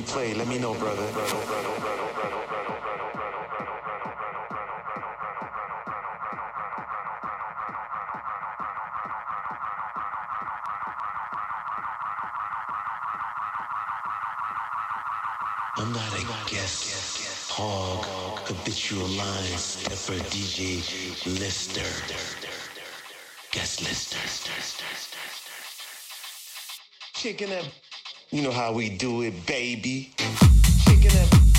you play, let me know, brother. I'm not a guest, hog, habitual line stepper, DJ Lister, guest Lister. Kicking that you know how we do it, baby. Shaking.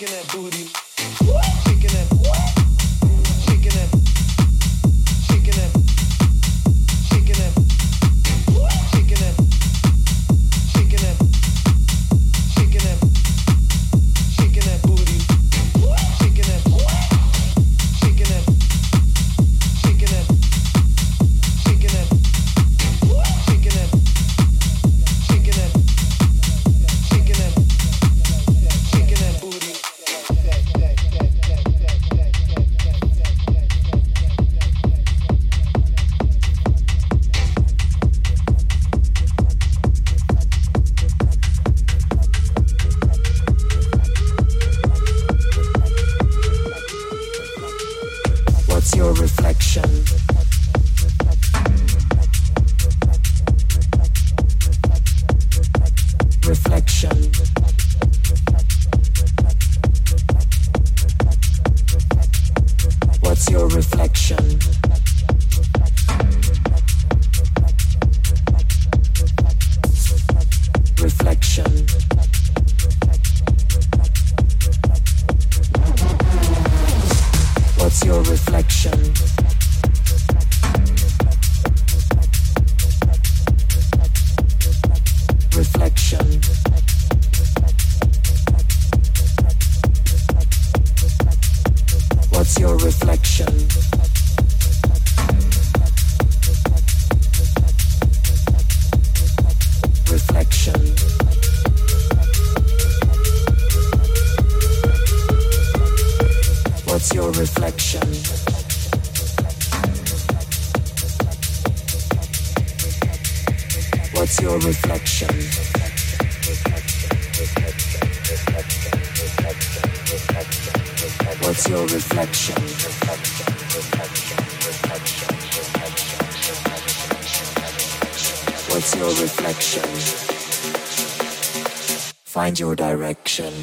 shaking that booty. What's your reflection? What's your reflection? What's your reflection? Find your direction.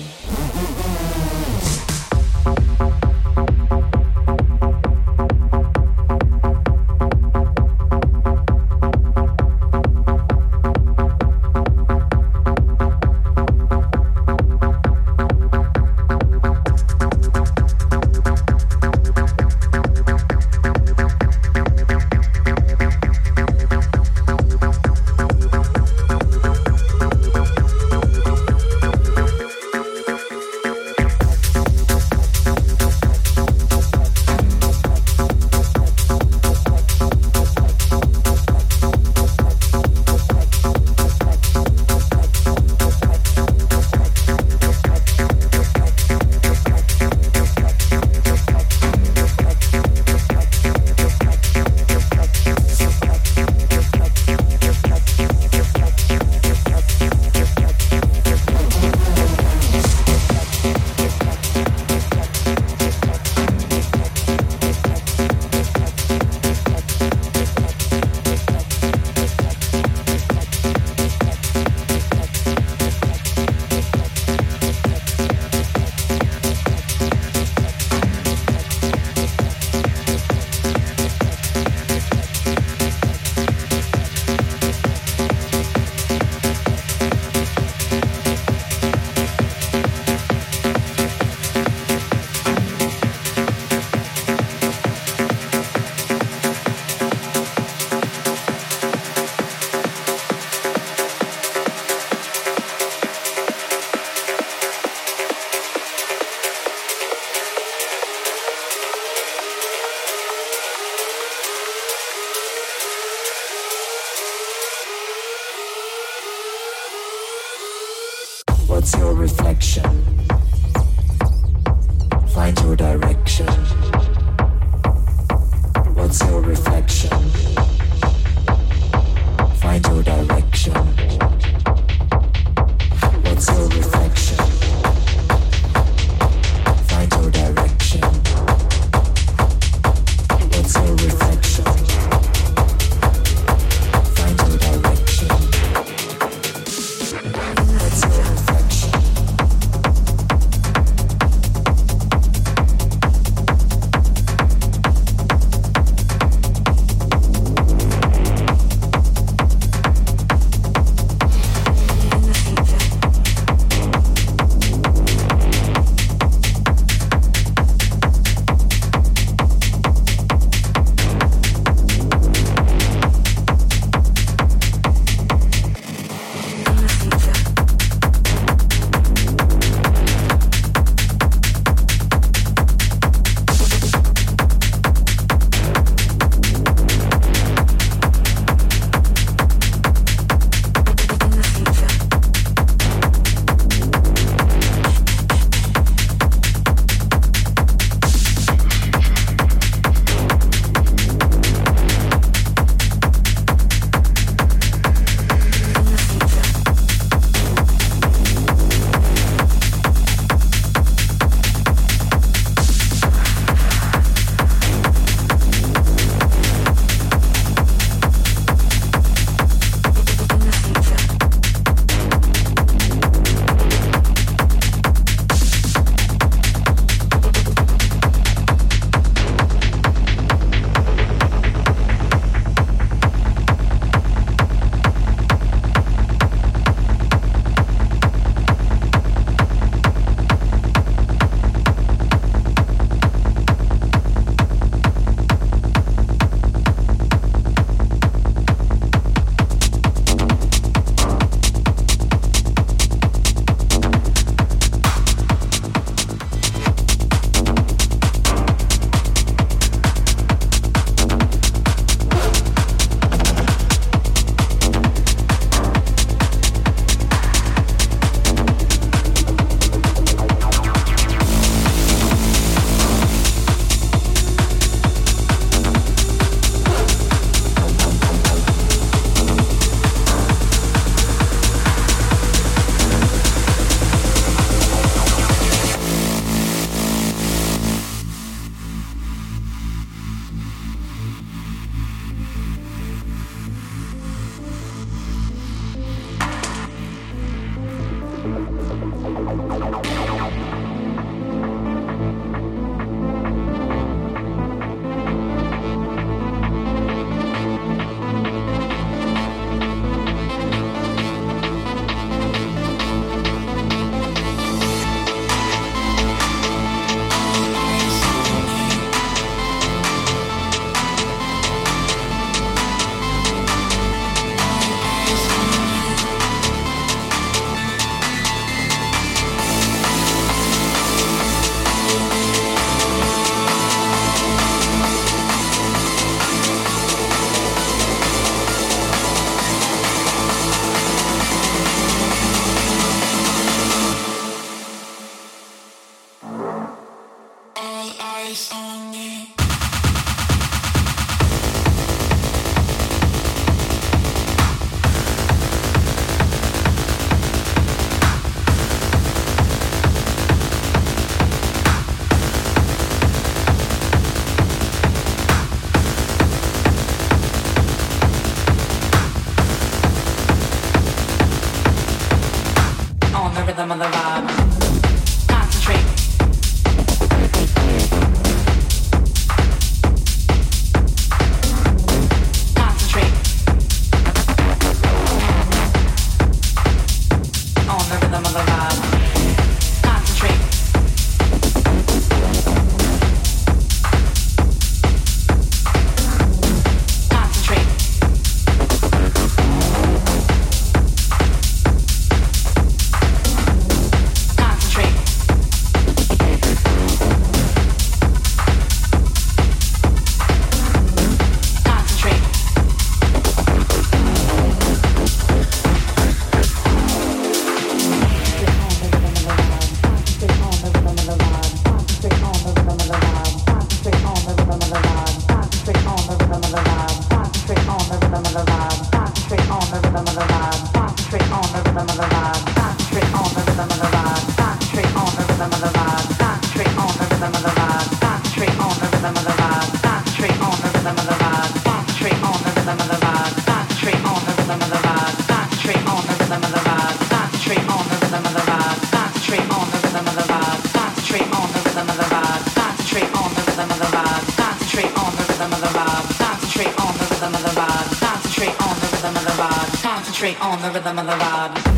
concentrate on the rhythm of the vibe.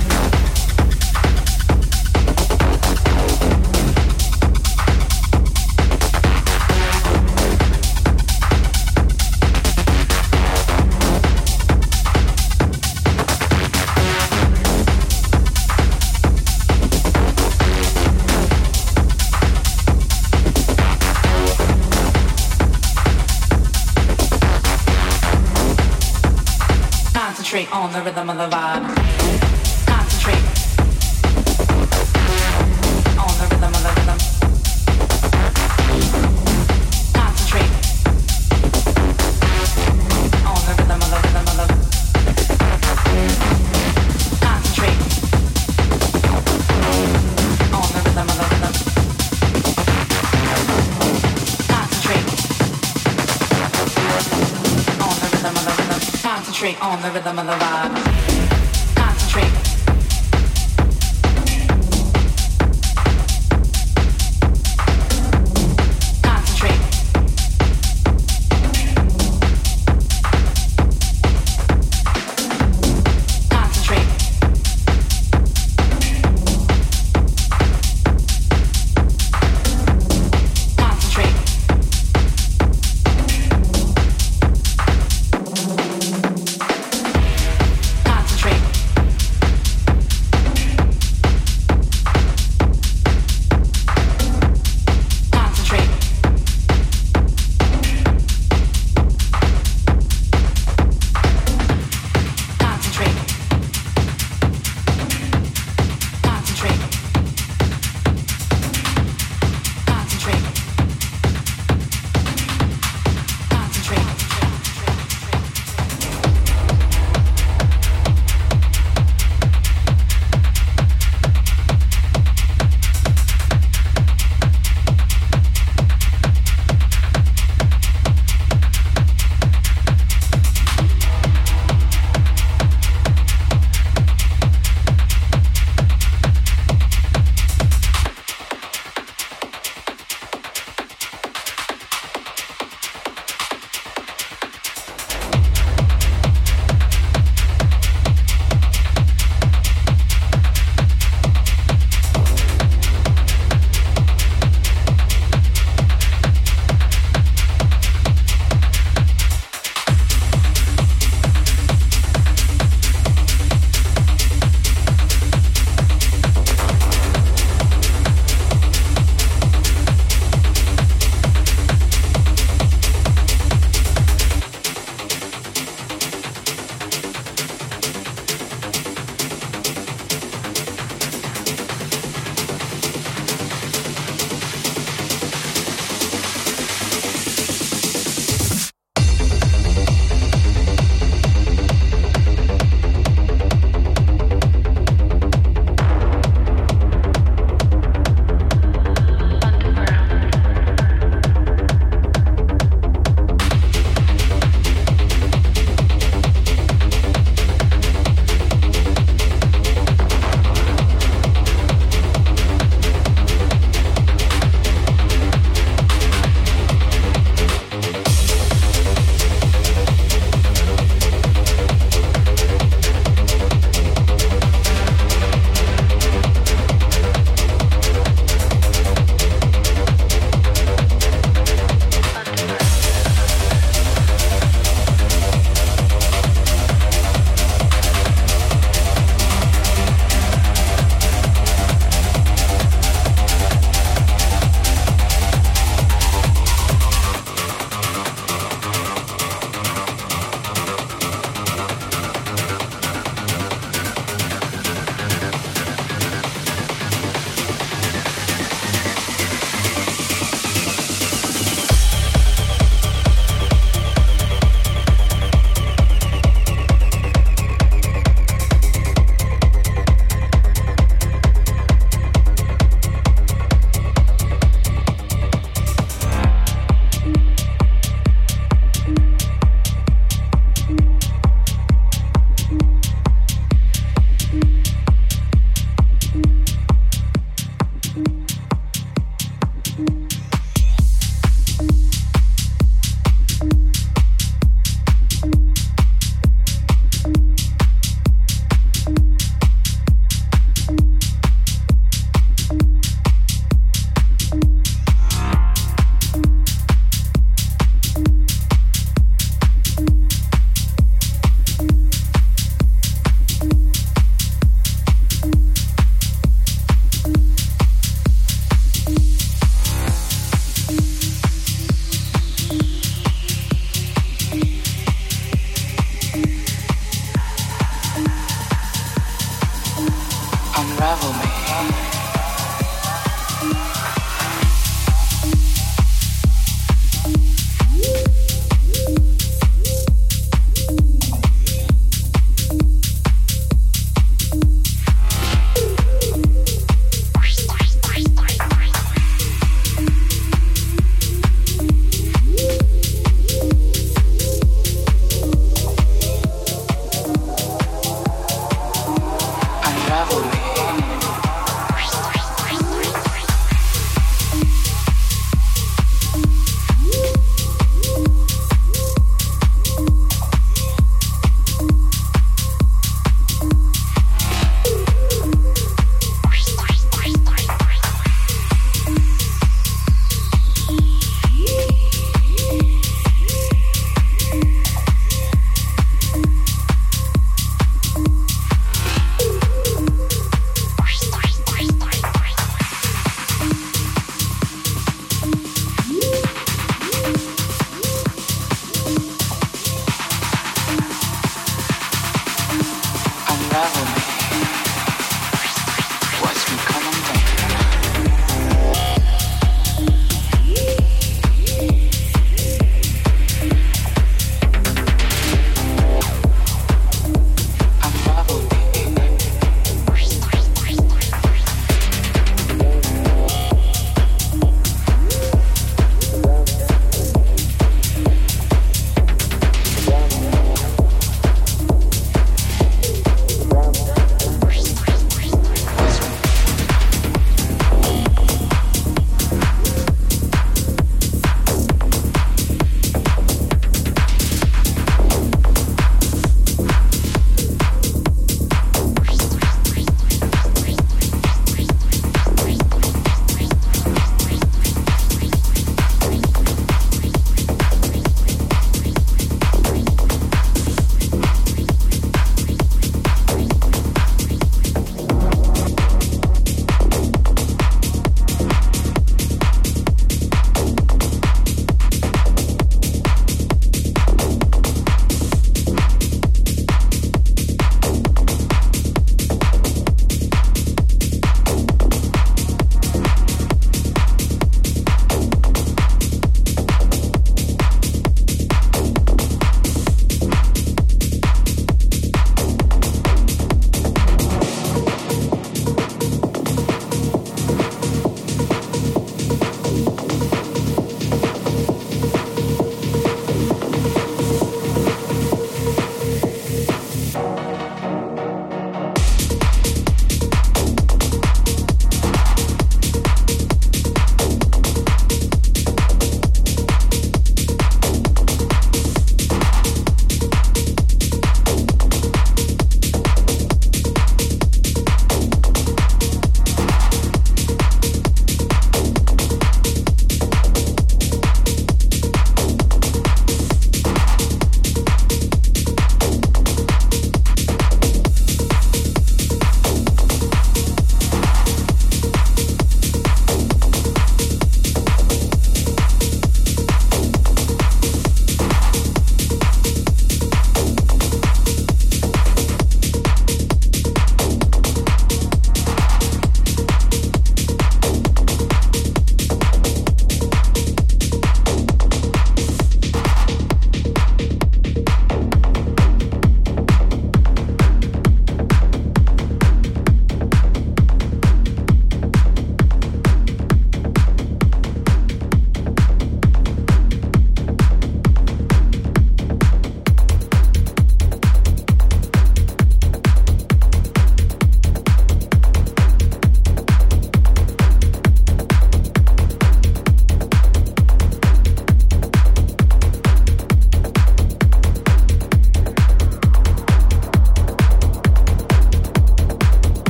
of them on the vibe.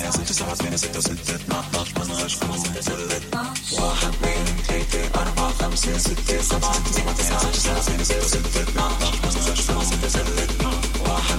بينا ست سبعة بينا ستة وستة اتناشر من غشكم ستة واحد اثنين ثلاثة أربعة خمسة ستة سبعة ثمانية تسعة عشرة بينا ستة وستة اتناشر من غشكم ستة واحد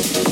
love.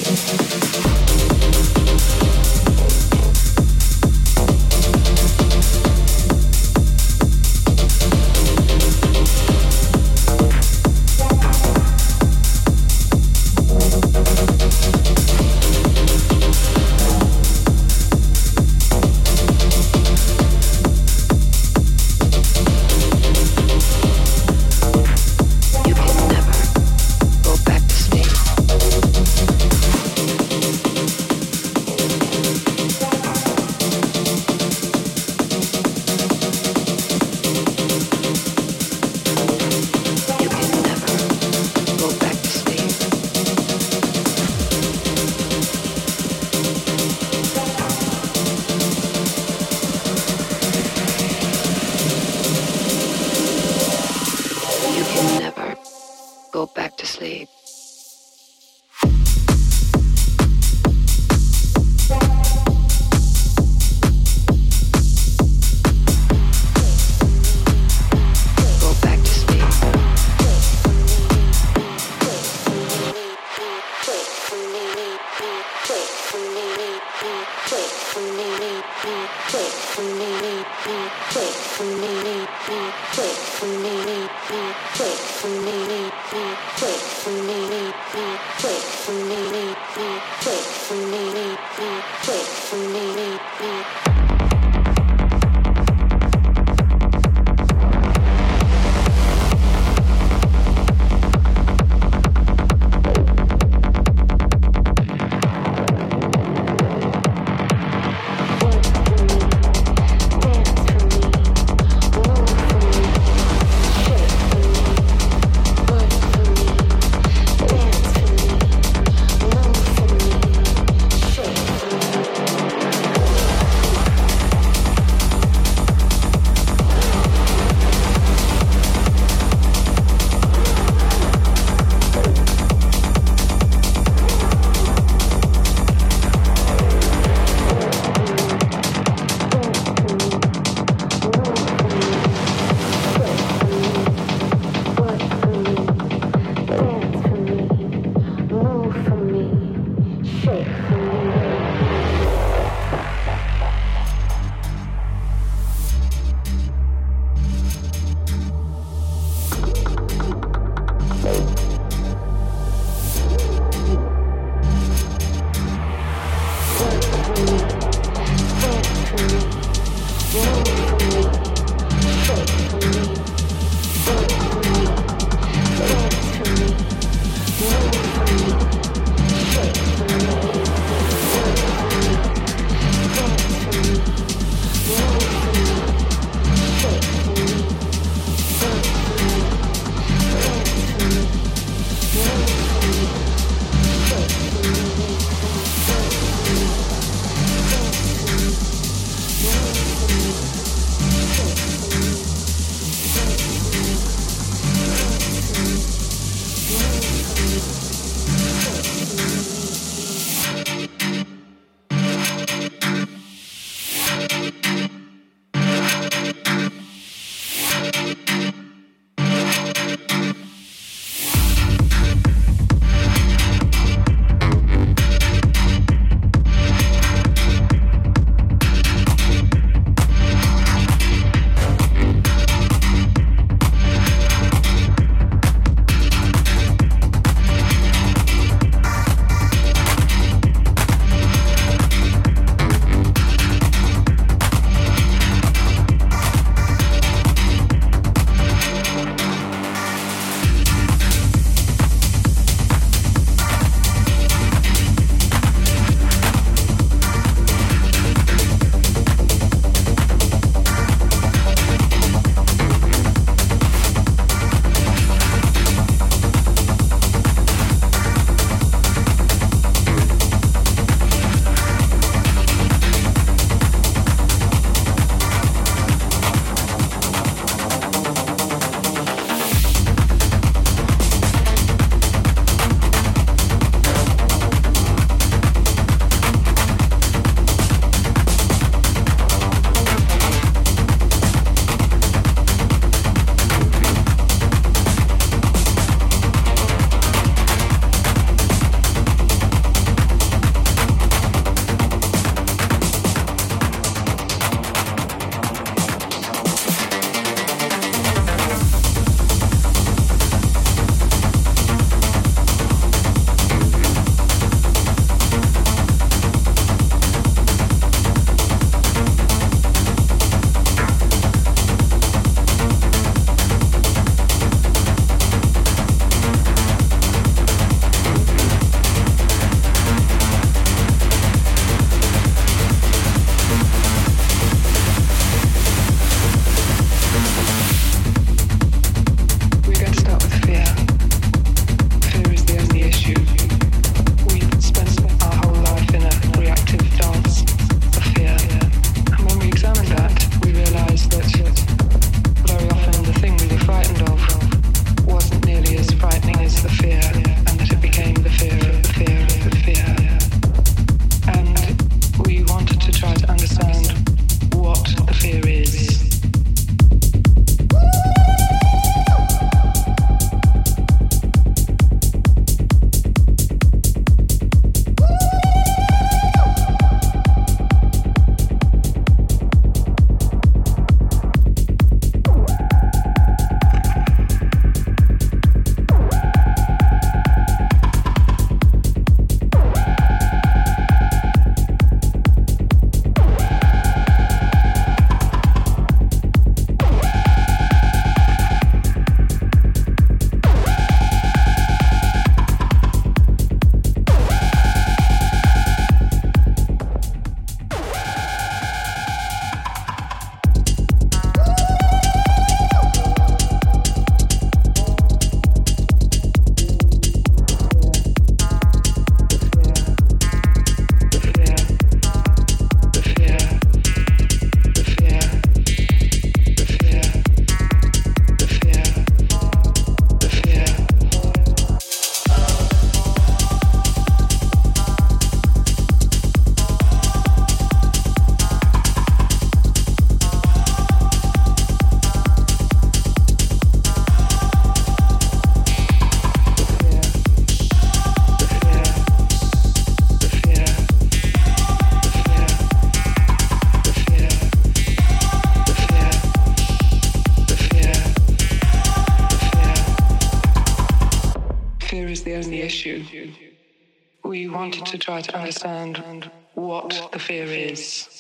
Wanted to try to understand what the fear is.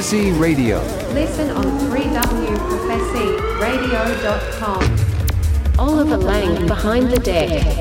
Prophecy Radio. Listen on 3wprophecyradio.com. Oliver Lang behind the deck.